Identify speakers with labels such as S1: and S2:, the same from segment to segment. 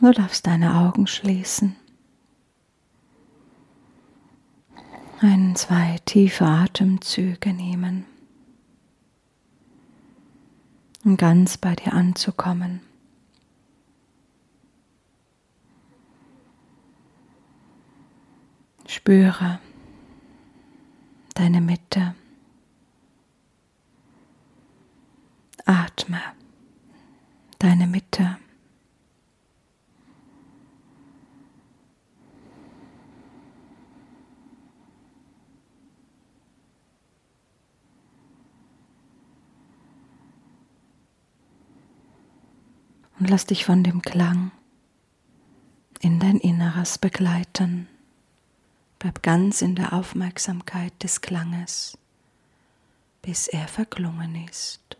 S1: Du darfst deine Augen schließen. Ein, zwei tiefe Atemzüge nehmen, um ganz bei dir anzukommen. Spüre deine Mitte. Atme deine Mitte. Und lass dich von dem Klang in dein Inneres begleiten. Bleib ganz in der Aufmerksamkeit des Klanges, bis er verklungen ist.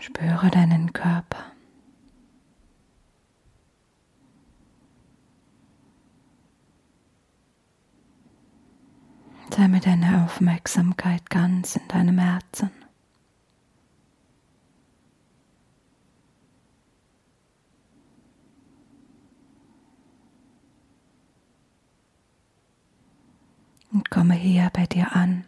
S1: Spüre deinen Körper. Sei mit deiner Aufmerksamkeit ganz in deinem Herzen. Und komme hier bei dir an.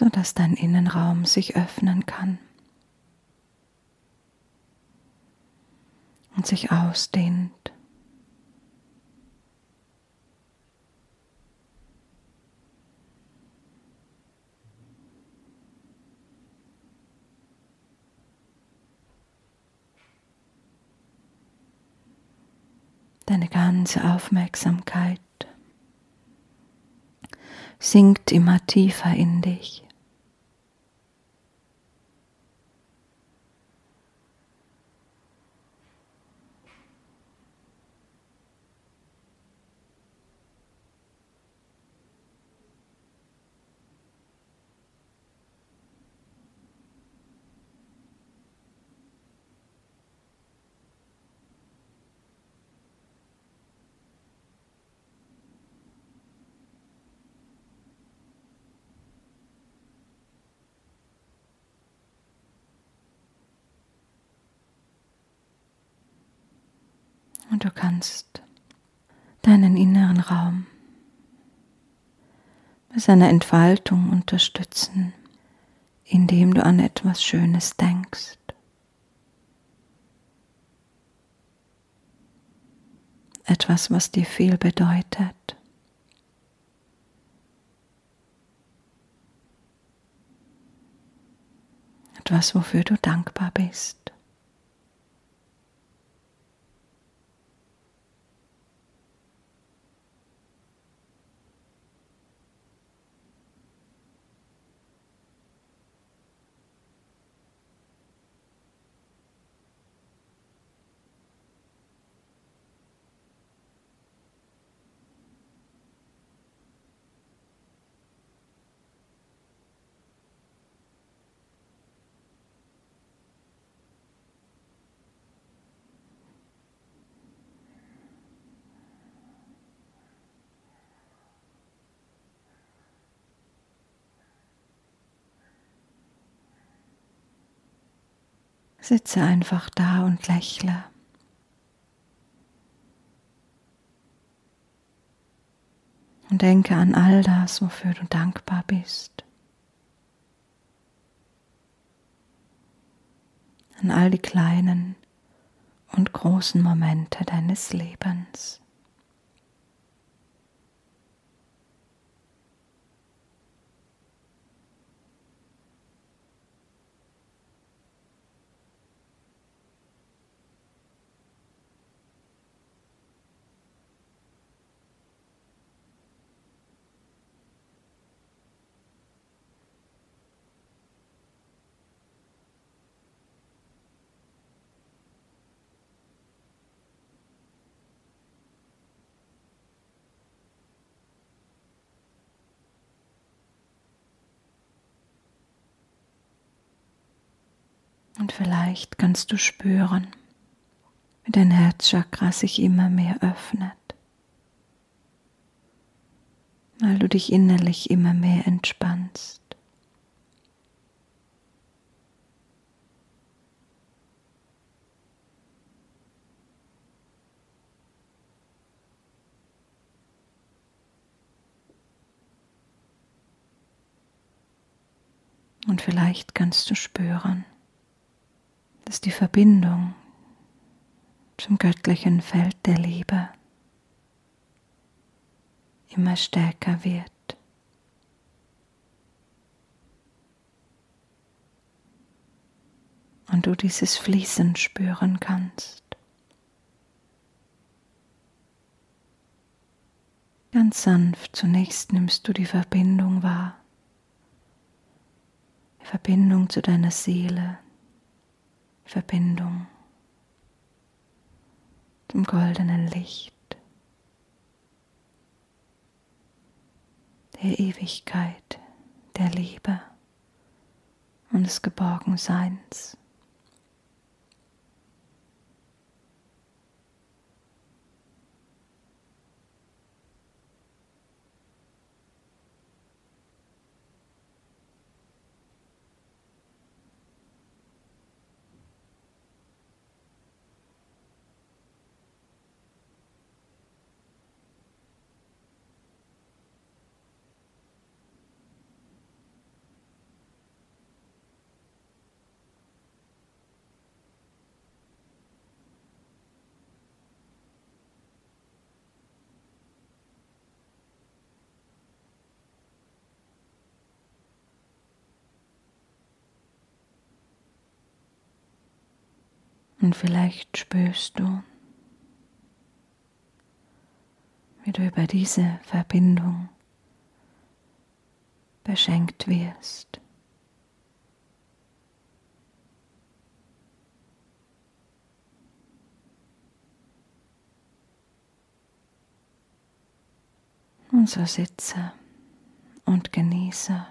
S1: Sodass dein Innenraum sich öffnen kann und sich ausdehnt. Deine ganze Aufmerksamkeit sinkt immer tiefer in dich. Und du kannst deinen inneren Raum bei seiner Entfaltung unterstützen, indem du an etwas Schönes denkst. Etwas, was dir viel bedeutet. Etwas, wofür du dankbar bist. Sitze einfach da und lächle. Und denke an all das, wofür du dankbar bist. An all die kleinen und großen Momente deines Lebens. Und vielleicht kannst du spüren, wie dein Herzchakra sich immer mehr öffnet, weil du dich innerlich immer mehr entspannst. Und vielleicht kannst du spüren, dass die Verbindung zum göttlichen Feld der Liebe immer stärker wird. Und du dieses Fließen spüren kannst. Ganz sanft zunächst nimmst du die Verbindung wahr. Die Verbindung zu deiner Seele, Verbindung zum goldenen Licht der Ewigkeit, der Liebe und des Geborgenseins. Und vielleicht spürst du, wie du über diese Verbindung beschenkt wirst. Und so sitze und genieße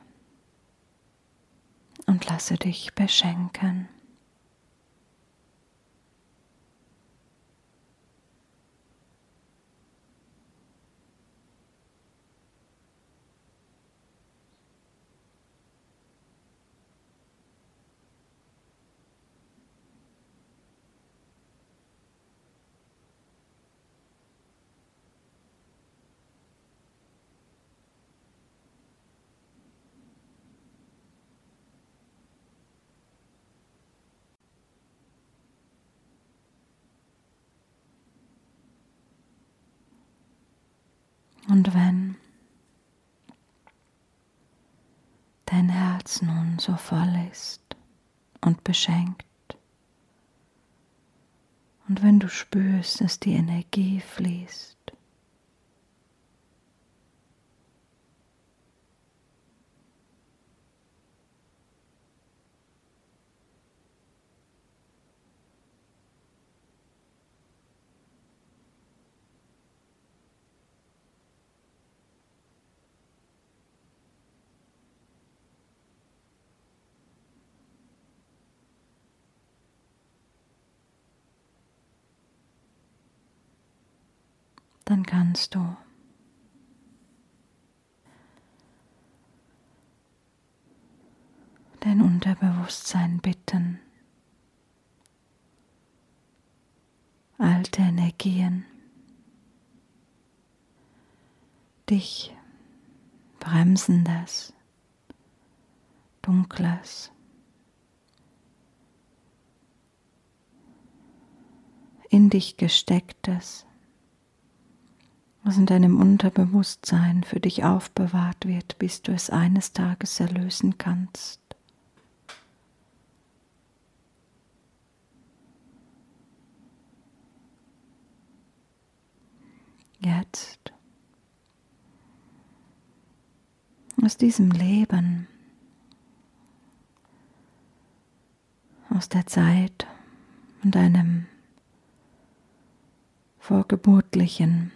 S1: und lasse dich beschenken. Und wenn dein Herz nun so voll ist und beschenkt, und wenn du spürst, dass die Energie fließt, dann kannst du. Dein Unterbewusstsein bitten, alte Energien, dich bremsendes, dunkles, in dich gestecktes, was in deinem Unterbewusstsein für dich aufbewahrt wird, bis du es eines Tages erlösen kannst. Jetzt aus diesem Leben, aus der Zeit und einem vorgeburtlichen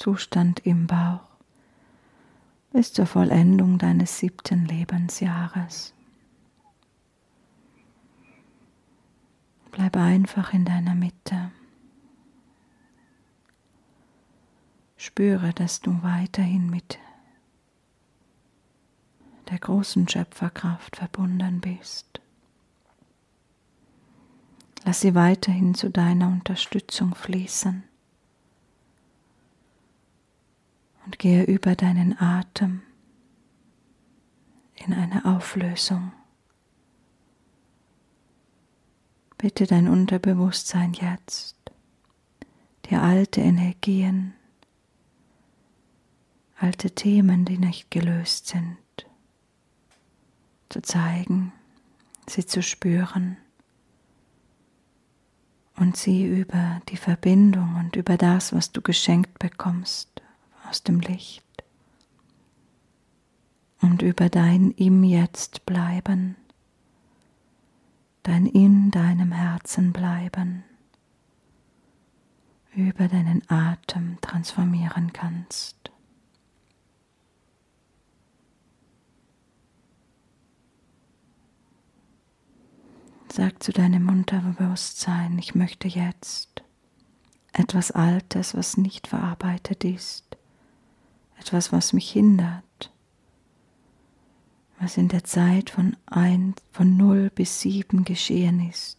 S1: Zustand im Bauch bis zur Vollendung deines siebten Lebensjahres. Bleib einfach in deiner Mitte. Spüre, dass du weiterhin mit der großen Schöpferkraft verbunden bist. Lass sie weiterhin zu deiner Unterstützung fließen und gehe über deinen Atem in eine Auflösung. Bitte dein Unterbewusstsein jetzt, dir alte Energien, alte Themen, die nicht gelöst sind, zu zeigen, sie zu spüren und sie über die Verbindung und über das, was du geschenkt bekommst aus dem Licht und über dein im Jetzt bleiben, dein in deinem Herzen bleiben, über deinen Atem transformieren kannst. Sag zu deinem Unterbewusstsein, ich möchte jetzt etwas Altes, was nicht verarbeitet ist, etwas, was mich hindert, was in der Zeit von, ein, von 0 bis 7 geschehen ist,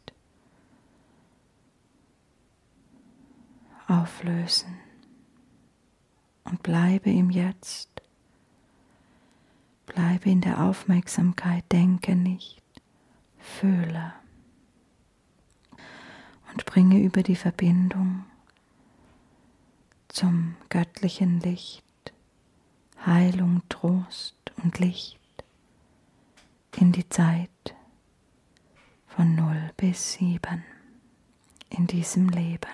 S1: auflösen. Und bleibe im Jetzt. Bleibe in der Aufmerksamkeit, denke nicht, fühle. Und bringe über die Verbindung zum göttlichen Licht Heilung, Trost und Licht in die Zeit von 0 bis 7 in diesem Leben.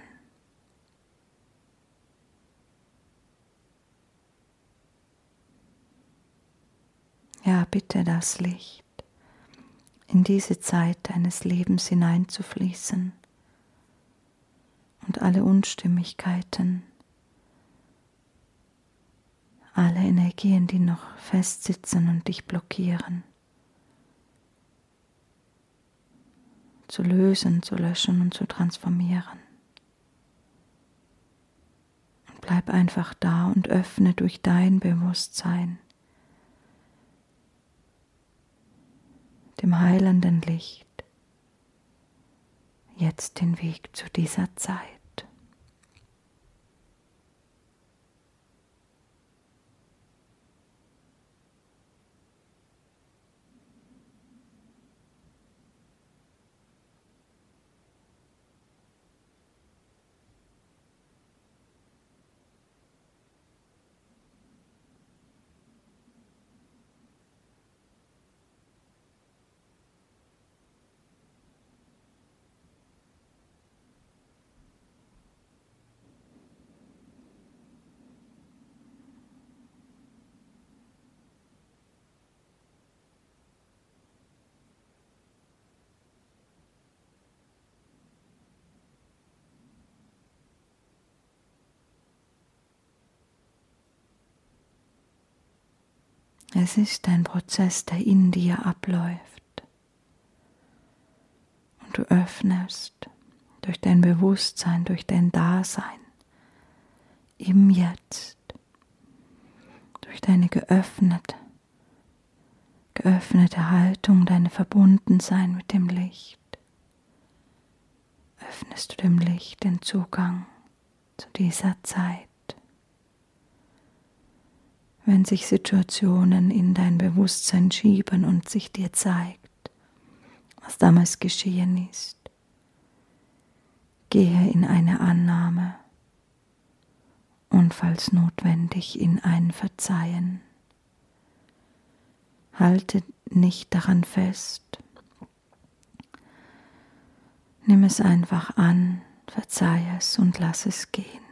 S1: Ja, bitte das Licht in diese Zeit deines Lebens hineinzufließen und alle Unstimmigkeiten, alle Energien, die noch festsitzen und dich blockieren, zu lösen, zu löschen und zu transformieren. Und bleib einfach da und öffne durch dein Bewusstsein dem heilenden Licht jetzt den Weg zu dieser Zeit. Es ist ein Prozess, der in dir abläuft. Und du öffnest durch dein Bewusstsein, durch dein Dasein im Jetzt, durch deine geöffnete, geöffnete Haltung, deine Verbundensein mit dem Licht, öffnest du dem Licht den Zugang zu dieser Zeit wenn sich Situationen in dein Bewusstsein schieben und sich dir zeigt, was damals geschehen ist. Gehe in eine Annahme und falls notwendig in ein Verzeihen. Halte nicht daran fest. Nimm es einfach an, verzeih es und lass es gehen.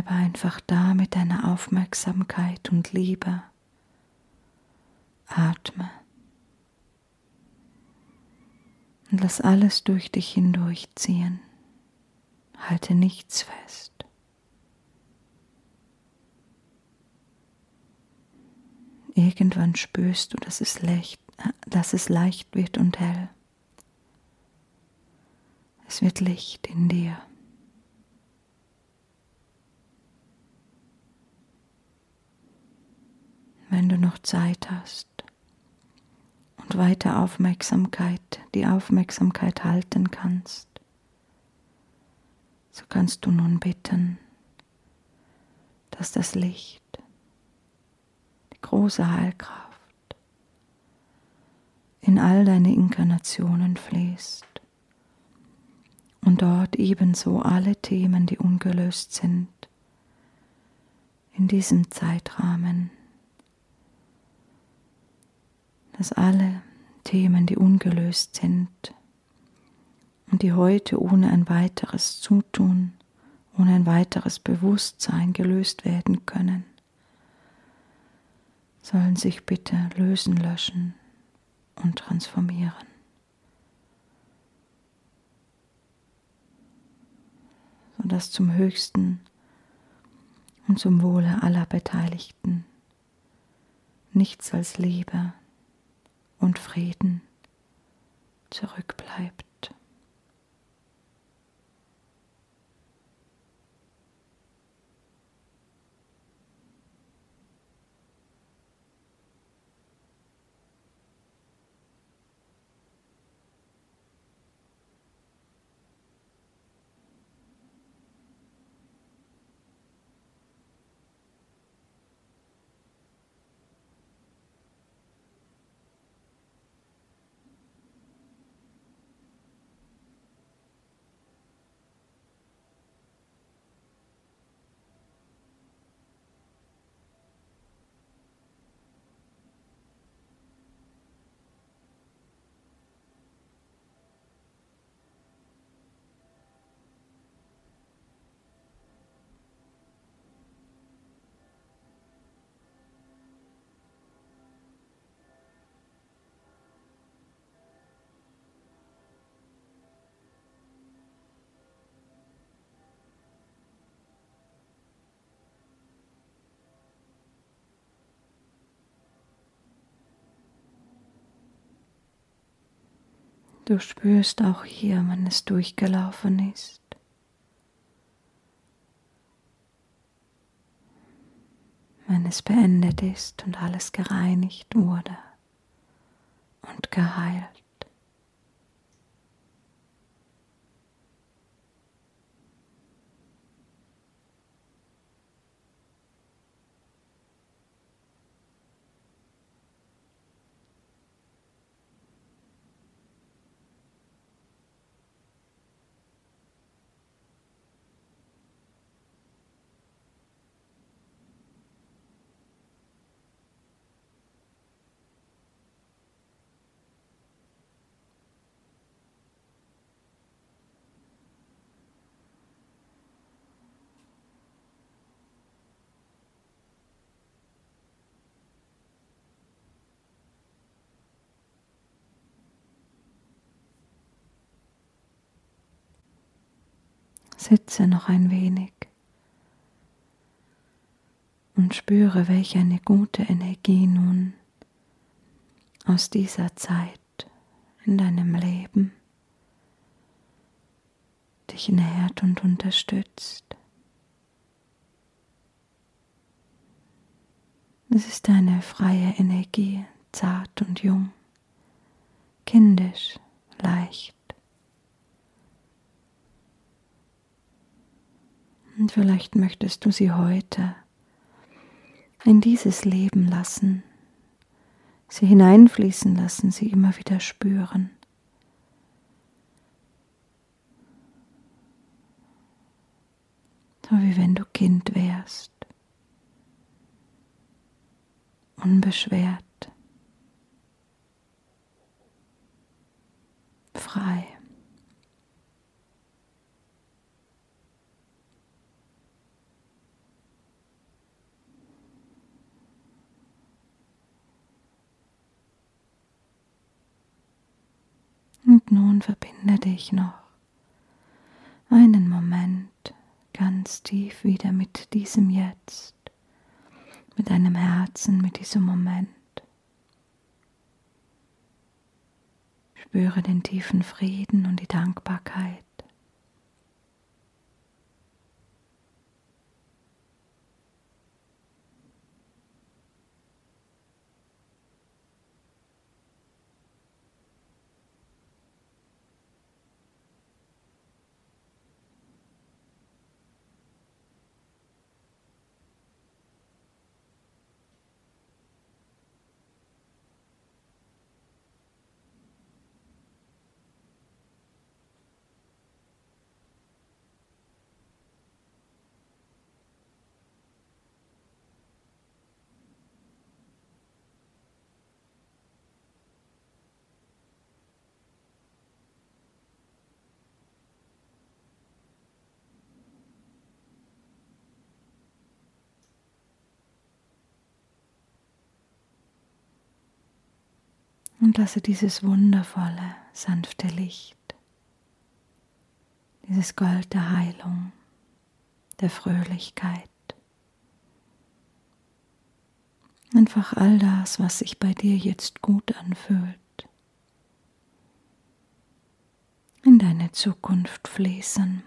S1: Bleibe einfach da mit deiner Aufmerksamkeit und Liebe. Atme. Und lass alles durch dich hindurchziehen. Halte nichts fest. Irgendwann spürst du, dass es, leicht, dass es leicht wird und hell. Es wird Licht in dir. Wenn du noch Zeit hast und weiter Aufmerksamkeit, die Aufmerksamkeit halten kannst, so kannst du nun bitten, dass das Licht große Heilkraft in all deine Inkarnationen fließt und dort ebenso alle Themen, die ungelöst sind, in diesem Zeitrahmen, dass alle Themen, die ungelöst sind und die heute ohne ein weiteres Zutun, ohne ein weiteres Bewusstsein gelöst werden können, sollen sich bitte lösen, löschen und transformieren. Sodass zum Höchsten und zum Wohle aller Beteiligten nichts als Liebe und Frieden zurückbleibt. Du spürst auch hier, wenn es durchgelaufen ist. Wenn es beendet ist und alles gereinigt wurde und geheilt. Sitze noch ein wenig und spüre, welche eine gute Energie nun aus dieser Zeit in deinem Leben dich nährt und unterstützt. Es ist eine freie Energie, zart und jung, kindisch, leicht. Und vielleicht möchtest du sie heute in dieses Leben lassen, sie hineinfließen lassen, sie immer wieder spüren. So wie wenn du Kind wärst, unbeschwert, frei. Nun verbinde dich noch einen Moment ganz tief wieder mit diesem Jetzt, mit deinem Herzen, mit diesem Moment. Spüre den tiefen Frieden und die Dankbarkeit. Und lasse dieses wundervolle, sanfte Licht, dieses Gold der Heilung, der Fröhlichkeit, einfach all das, was sich bei dir jetzt gut anfühlt, in deine Zukunft fließen.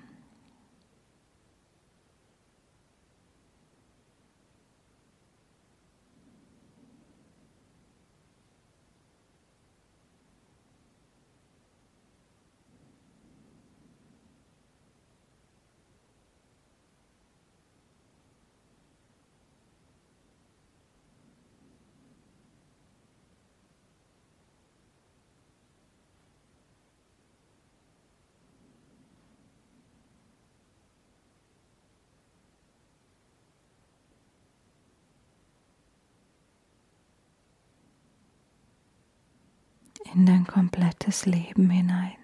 S1: In dein komplettes Leben hinein.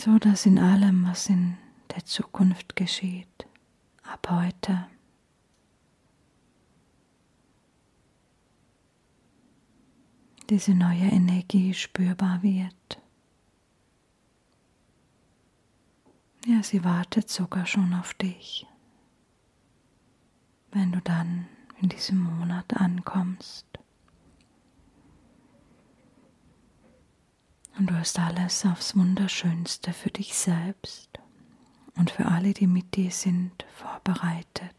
S1: So dass in allem, was in der Zukunft geschieht, ab heute, diese neue Energie spürbar wird. Ja, sie wartet sogar schon auf dich, wenn du dann in diesem Monat ankommst. Und du hast alles aufs Wunderschönste für dich selbst und für alle, die mit dir sind, vorbereitet.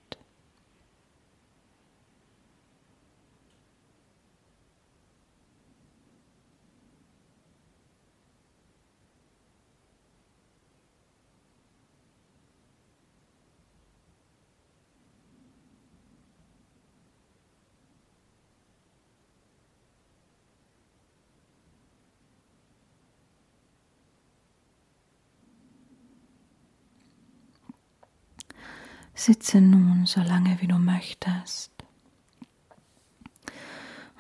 S1: Sitze nun so lange wie du möchtest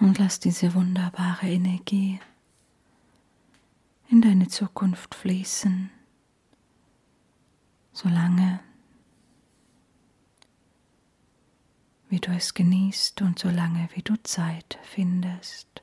S1: und lass diese wunderbare Energie in deine Zukunft fließen, solange wie du es genießt und solange wie du Zeit findest.